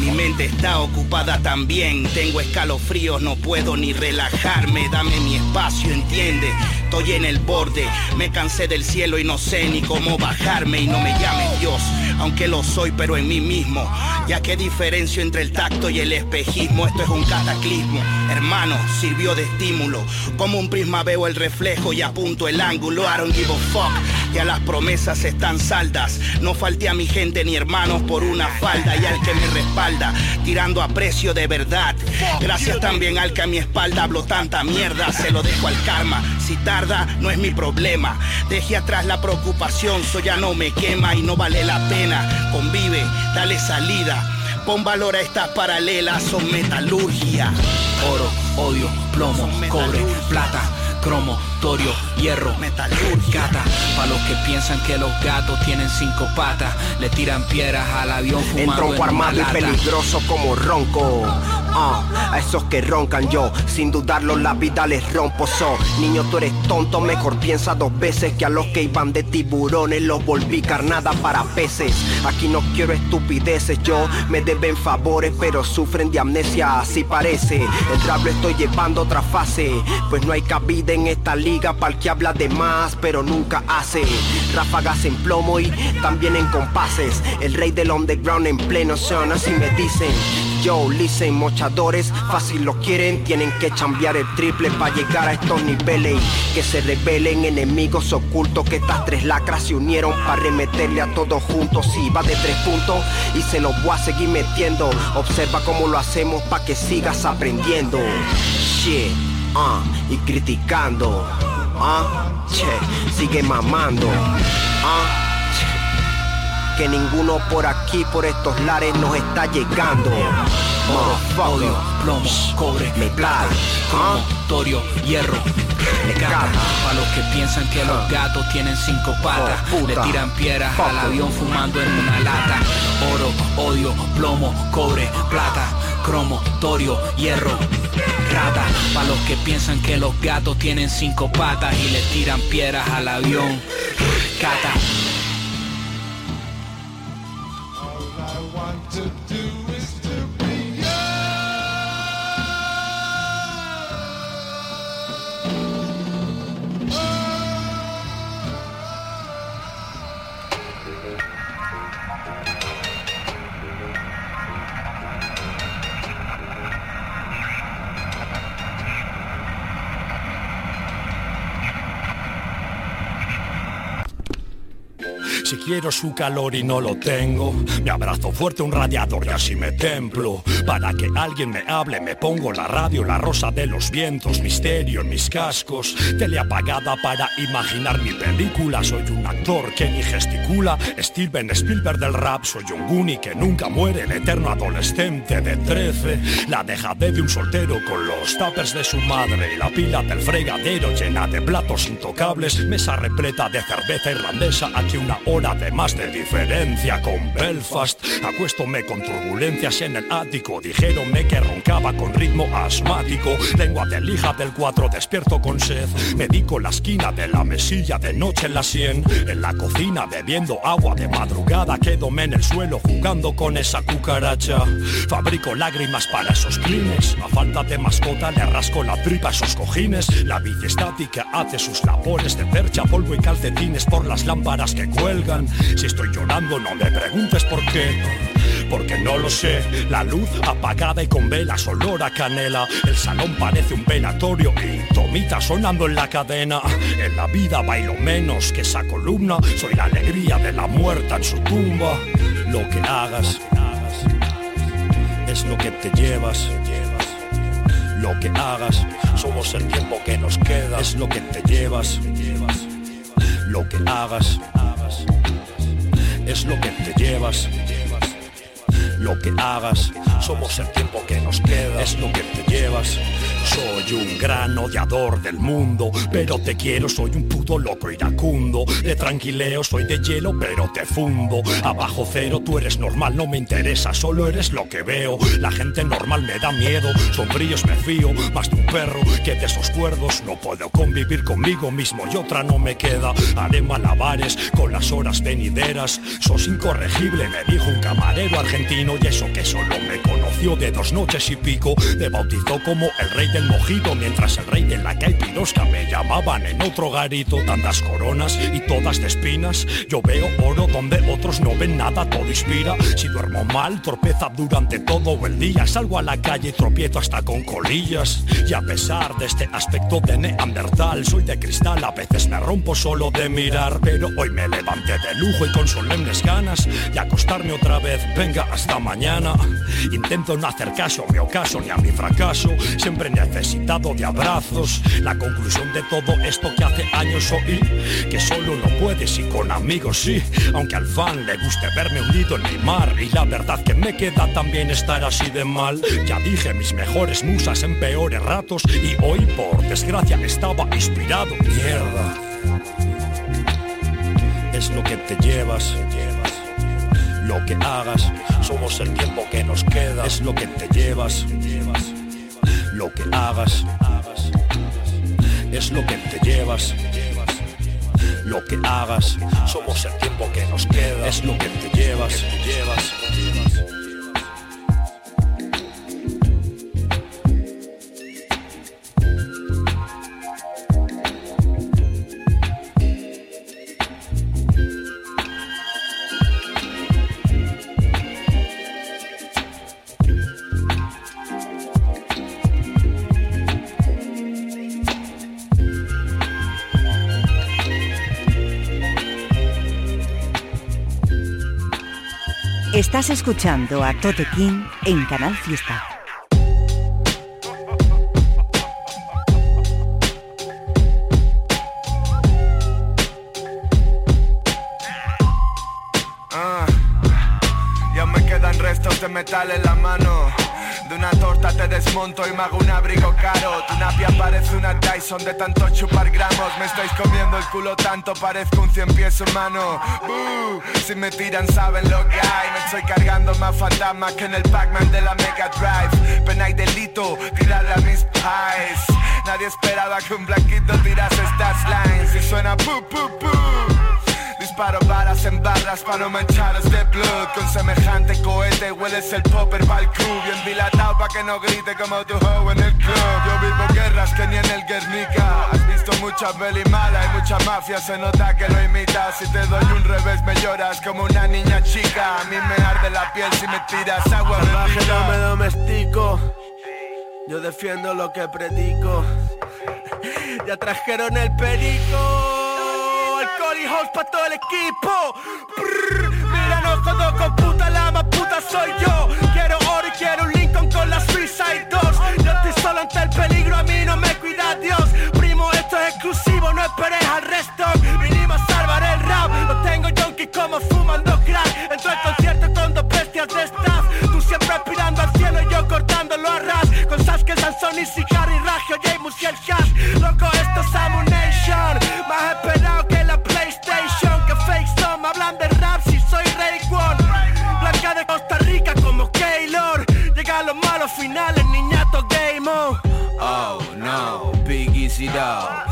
Mi mente está ocupada también. Tengo escalofríos, no puedo ni relajarme. Dame mi espacio, entiende. Estoy en el borde, me cansé del cielo y no sé ni cómo bajarme y no me llame Dios, aunque lo soy pero en mí mismo. Ya que diferencio entre el tacto y el espejismo, esto es un cataclismo. Hermano, sirvió de estímulo. Como un prisma veo el reflejo y apunto el ángulo. I don't give a fuck. Ya las promesas están saldas. No falté a mi gente ni hermanos por una falda y al que me respalda, tirando a precio de verdad. Gracias también al que a mi espalda hablo tanta mierda. Se lo dejo al karma. Si tarda, no es mi problema. Deje atrás la preocupación, eso ya no me quema y no vale la pena. Convive, dale salida. Pon valor a estas paralelas, son metalurgia. Oro, odio, plomo, cobre, plata, cromo, torio, hierro, metalurgia. Para los que piensan que los gatos tienen cinco patas, le tiran piedras al avión fumando Entronco en armado y peligroso como ronco. Ah, a esos que roncan yo, sin dudarlo la vida les rompo so. Niño, tú eres tonto, mejor piensa dos veces que a los que iban de tiburones los volví carnada para peces. Aquí no quiero estupideces, yo me deben favores, pero sufren de amnesia, así parece. El rap lo estoy llevando otra fase, pues no hay cabida en esta liga para el que habla de más, pero nunca hace. Ráfagas en plomo y también en compases. El rey del underground en pleno son, así me dicen. Yo, listen, mochadores, fácil lo quieren, tienen que cambiar el triple para llegar a estos niveles. Que se rebelen enemigos ocultos, que estas tres lacras se unieron para remeterle a todos juntos. Si va de tres puntos y se los voy a seguir metiendo. Observa cómo lo hacemos para que sigas aprendiendo. Shit, ah, y criticando. Ah, che, sigue mamando. Ah, que ninguno por aquí, por estos lares nos está llegando. Oro, odio, plomo, cobre, plata, cromo, torio, hierro. Gata, para los que piensan que los gatos tienen cinco patas, le tiran piedras al avión fumando en una lata. Oro, odio, plomo, cobre, plata, cromo, torio, hierro. Rata, para los que piensan que los gatos tienen cinco patas y le tiran piedras al avión. Cata. Si quiero su calor y no lo tengo, me abrazo fuerte un radiador y así me templo. Para que alguien me hable, me pongo la radio, la rosa de los vientos, misterio en mis cascos. Tele apagada para imaginar mi película. Soy un actor que ni gesticula. Steven Spielberg del rap, soy un Goonie que nunca muere, el eterno adolescente de 13. La dejadez de un soltero con los tuppers de su madre y la pila del fregadero llena de platos intocables. Mesa repleta de cerveza irlandesa, aquí una hora de más de diferencia con Belfast. Acuéstome con turbulencias en el ático. Dijéronme que roncaba con ritmo asmático. Lengua de lija del 4, despierto con sed. Medico la esquina de la mesilla de noche en la sien. En la cocina bebiendo agua de madrugada. Quédome en el suelo jugando con esa cucaracha. Fabrico lágrimas para esos clines. A falta de mascota le rasco la tripa a esos cojines. La bici estática hace sus labores de percha, polvo y calcetines por las lámparas que cuelgan. Si estoy llorando, no me preguntes por qué. Porque no lo sé, la luz apagada y con velas, olor a canela. El salón parece un velatorio y tomita sonando en la cadena. En la vida bailo menos que esa columna. Soy la alegría de la muerta en su tumba. Lo que hagas es lo que te llevas. Lo que hagas, somos el tiempo que nos queda. Es lo que te llevas. Lo que hagas es lo que te llevas. Lo que hagas, somos el tiempo que nos queda. Es lo que te llevas. Soy un gran odiador del mundo, pero te quiero, soy un puto loco iracundo. De tranquileo soy de hielo, pero te fundo. Abajo cero, tú eres normal, no me interesa, solo eres lo que veo. La gente normal me da miedo, sombríos me fío, más un perro que de esos cuerdos. No puedo convivir conmigo mismo y otra no me queda. Haré malabares con las horas venideras. Sos incorregible, me dijo un camarero argentino y eso que solo me conoció de dos noches y pico. Me bautizó como el rey del mojito, mientras el rey de la caipirosca me llamaban en otro garito. Tantas coronas y todas de espinas. Yo veo oro donde otros no ven nada, todo inspira. Si duermo mal, tropeza durante todo el día. Salgo a la calle y tropiezo hasta con colillas. Y a pesar de este aspecto de neandertal, soy de cristal, a veces me rompo solo de mirar. Pero hoy me levanté de lujo y con solemnes ganas y acostarme otra vez. Venga, hasta mañana. Intento no hacer caso a mi ocaso ni a mi fracaso. Siempre he necesitado de abrazos. La conclusión de todo esto que hace años oí, que solo no puedes y con amigos sí. Aunque al fan le guste verme hundido en mi mar. Y la verdad que me queda también estar así de mal. Ya dije mis mejores musas en peores ratos. Y hoy por desgracia estaba inspirado. Mierda. Es lo que te llevas lo que hagas, somos el tiempo que nos queda, es lo que te llevas, lo que hagas, es lo que te llevas, lo que hagas, somos el tiempo que nos queda, es lo que te llevas, llevas. Estás escuchando a Tote King en Canal Fiesta. Ah, ya me quedan restos de metal en la mano. Te desmonto y me hago un abrigo caro. Tu napia parece una Tyson de tanto chupar gramos. Me estáis comiendo el culo tanto, parezco un cien pies humano. Buh, si me tiran saben lo que hay. Me estoy cargando más fantasmas que en el Pac-Man de la Mega Drive. Pena y delito, tirarle a mis pies. Nadie esperaba que un blanquito tirase estas lines. Y suena pu pu pu. Disparo balas en barras para no mancharos de blood Con semejante cohete hueles el popper pa'l crew Bien dilatado pa' que no grite como tu hoe en el club. Yo vivo guerras que ni en el Guernica. Has visto mucha peli mala y mucha mafia Se nota que lo imitas. Si te doy un revés me lloras como una niña chica. A mí me arde la piel si me tiras agua. Salvaje no me domestico. Yo defiendo lo que predico. Ya trajeron el perico. Alcohol y house pa' todo el equipo. Brr, mira, no jodo con puta, la más puta soy yo. Quiero oro y quiero un Lincoln con las Suicide Dogs. Yo estoy solo ante el peligro, a mí no me cuida Dios. Primo, esto es exclusivo, no esperes al resto. Vinimos a salvar el rap. Lo tengo junkie como fumando crack. Entro al concierto con dos bestias de staff. Tú siempre aspirando al cielo y yo cortándolo a ras. Con Sasuke, Sansón y Harry, Ragio, James y el Hash. Loco, esto es Amunation. Más esperado que los finales, niñato game. Oh no, Big Easy Dog 80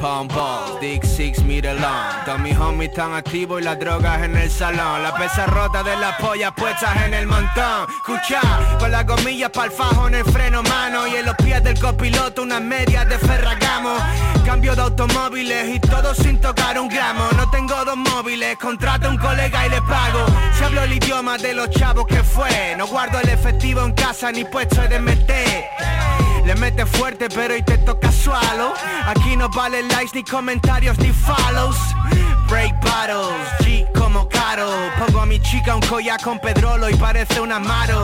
pom pom, Dick 6 meter long Todos mis homies tan activos y las drogas en el salón. La pesa rota de las pollas puestas en el montón. Escucha, con las gomillas pa'l fajo en el freno mano. Y en los pies del copiloto unas medias de Ferragamo. Cambio de automóviles y todo sin tocar un gramo. No tengo dos móviles, contrato a un colega y le pago. Si hablo el idioma de los chavos que fue. No guardo el efectivo en casa ni puesto de meter le mete fuerte pero y te toca sualo Aquí no vale likes ni comentarios ni follows. Break bottles, G como caro. Pongo a mi chica un collar con pedrolo y parece un amaro.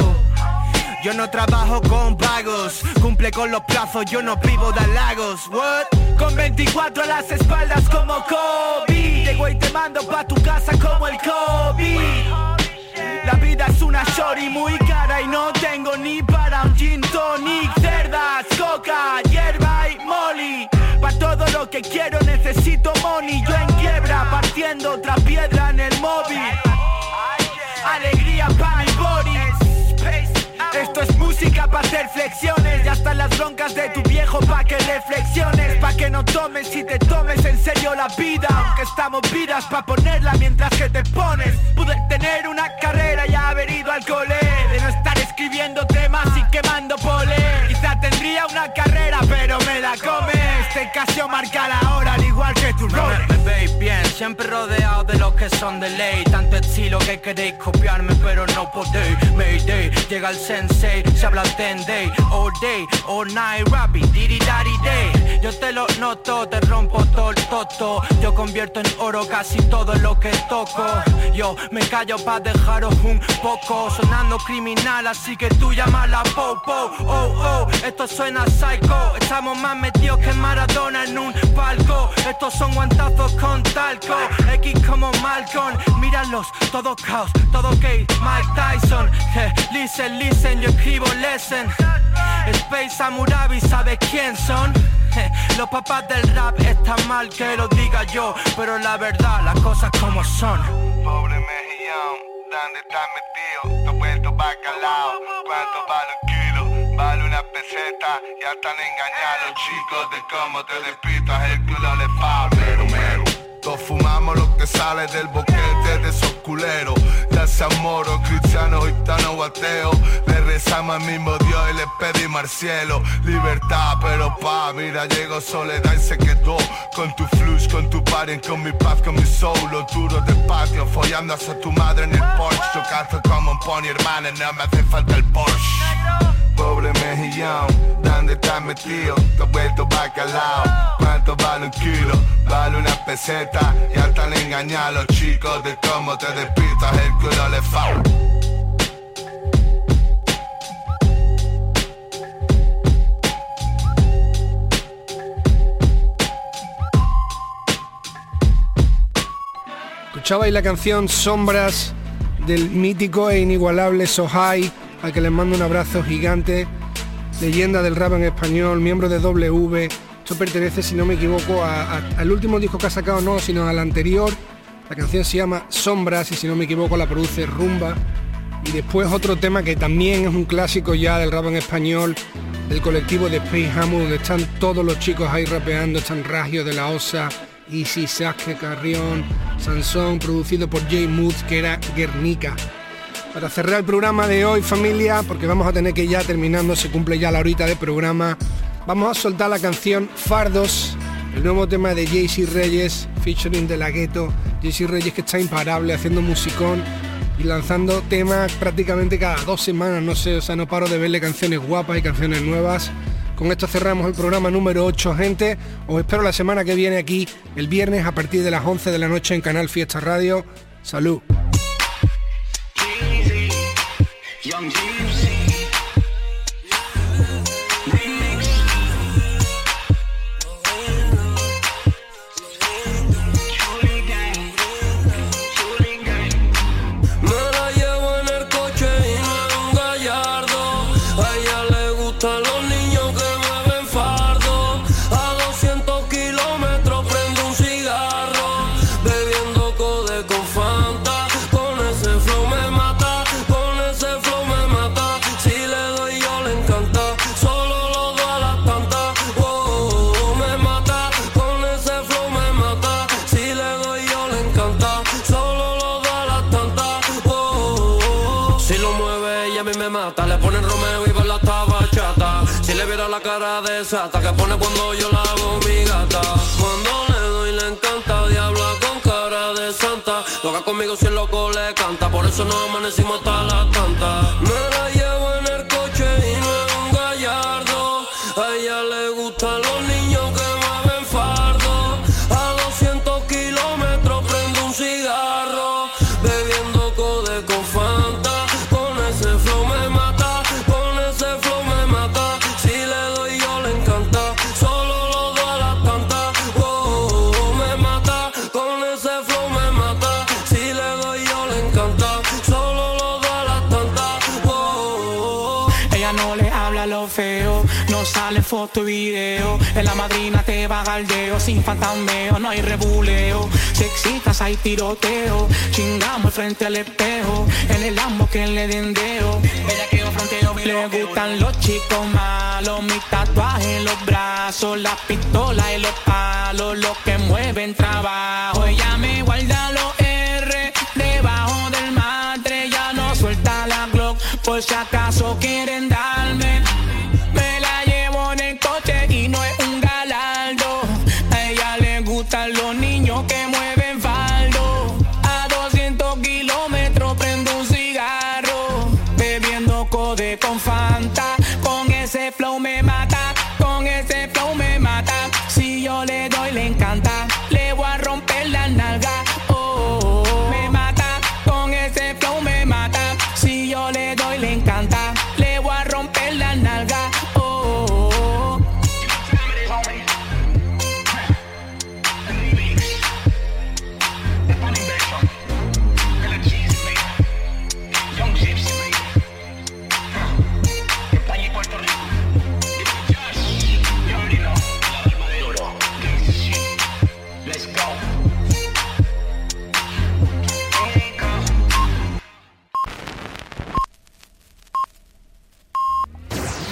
Yo no trabajo con vagos, cumple con los plazos, yo no vivo de halagos. What? Con 24 a las espaldas como Kobe. Llego y te mando pa' tu casa como el Kobe la vida es una shorty muy cara y no tengo ni para un gin tonic, cerdas, coca, hierba y molly. Pa' todo lo que quiero necesito money, yo en quiebra partiendo otra piedra en el móvil. Alegría para mi body. Esto música para hacer flexiones. Ya están las broncas de tu viejo pa' que reflexiones. Pa' que no tomes y te tomes en serio la vida. Aunque estamos vidas pa' ponerla mientras que te pones. Pude tener una carrera y haber ido al cole. De no estar escribiendo temas y quemando pole. Quizá tendría una carrera, pero me la come. Este casio marca la hora, al igual que tu rol. Me veis bien, siempre rodeado de los que son de ley. Tanto estilo que queréis copiarme pero no podéis. Mayday, llega el sensei, se habla ten day All day, all night, rapping, diri daddy day. Yo te lo noto, te rompo todo el toto. Yo convierto en oro casi todo lo que toco. Yo me callo pa' dejaros un poco. Sonando criminal, así que tú llámala popo Oh, oh, esto suena psycho. Estamos más metidos que Maradona en un palco. Estos son guantazos con talco. X como Malcolm. Míralos, todo caos, todo gay. Mike Tyson. Eh, Listen, listen, yo escribo lesson. Space Samurabi, ¿sabe quién son? Los papás del rap están mal que lo diga yo. Pero la verdad, las cosas como son. Pobre mejillón, ¿dónde estás metido? Te vuelto bacalao, ¿cuánto vale un kilo? Vale una peseta, ya están engañados chicos de cómo te despitas el culo le fa mero mero todos fumamos lo que sale del boquete de esos culeros. Ya sea moro, cristiano, gitano o ateo Le rezamos al mismo Dios y le pedimos al cielo Libertad, pero pa, mira, llegó soledad y se quedó Con tu flux, con tu party, con mi paz, con mi soul. Los duros de patio, follando hacia tu madre en el Porsche Chocaste como un pony, hermana, no me hace falta el Porsche Pobre mejillón, ¿dónde estás metido? Te he vuelto bacalao, ¿cuánto vale un kilo? Vale una peseta, ya están engañados los chicos de cómo te despitas el culo le fa. Escuchabais la canción Sombras del mítico e inigualable Sohai, al que les mando un abrazo gigante, leyenda del rap en español, miembro de W. Esto pertenece, si no me equivoco, al último disco que ha sacado, no, sino al anterior. La canción se llama Sombras y si no me equivoco la produce Rumba. Y después otro tema que también es un clásico ya del rap en español, del colectivo de Space Hammer, donde están todos los chicos ahí rapeando, están Ragio de la Osa, Easy, Sasuke Carrión, Sansón, producido por Jay Moods, que era Guernica. Para cerrar el programa de hoy, familia, porque vamos a tener que ya terminando, se cumple ya la horita de programa, vamos a soltar la canción Fardos, el nuevo tema de JC Reyes, featuring de la Gueto. JC Reyes que está imparable haciendo musicón y lanzando temas prácticamente cada dos semanas, no sé, o sea, no paro de verle canciones guapas y canciones nuevas. Con esto cerramos el programa número 8, gente. Os espero la semana que viene aquí, el viernes a partir de las 11 de la noche en Canal Fiesta Radio. Salud. Young G. la cara de esa hasta que pone cuando yo la hago mi gata. Cuando le doy le encanta. Diabla con cara de santa. Loca conmigo si el loco le canta. Por eso no amanecimos hasta la llevo y video. En la madrina te va galdeo, sin fantameo, no hay rebuleo. Si excitas hay tiroteo, chingamos frente al espejo. En el amo que le dendeo. Bella que fronteo, le gustan los chicos malos, mi tatuaje en los brazos, la pistola y los palos, los que mueven trabajo. Ella me guarda los R debajo del matre, ya no suelta la Glock, por si acaso quieren dar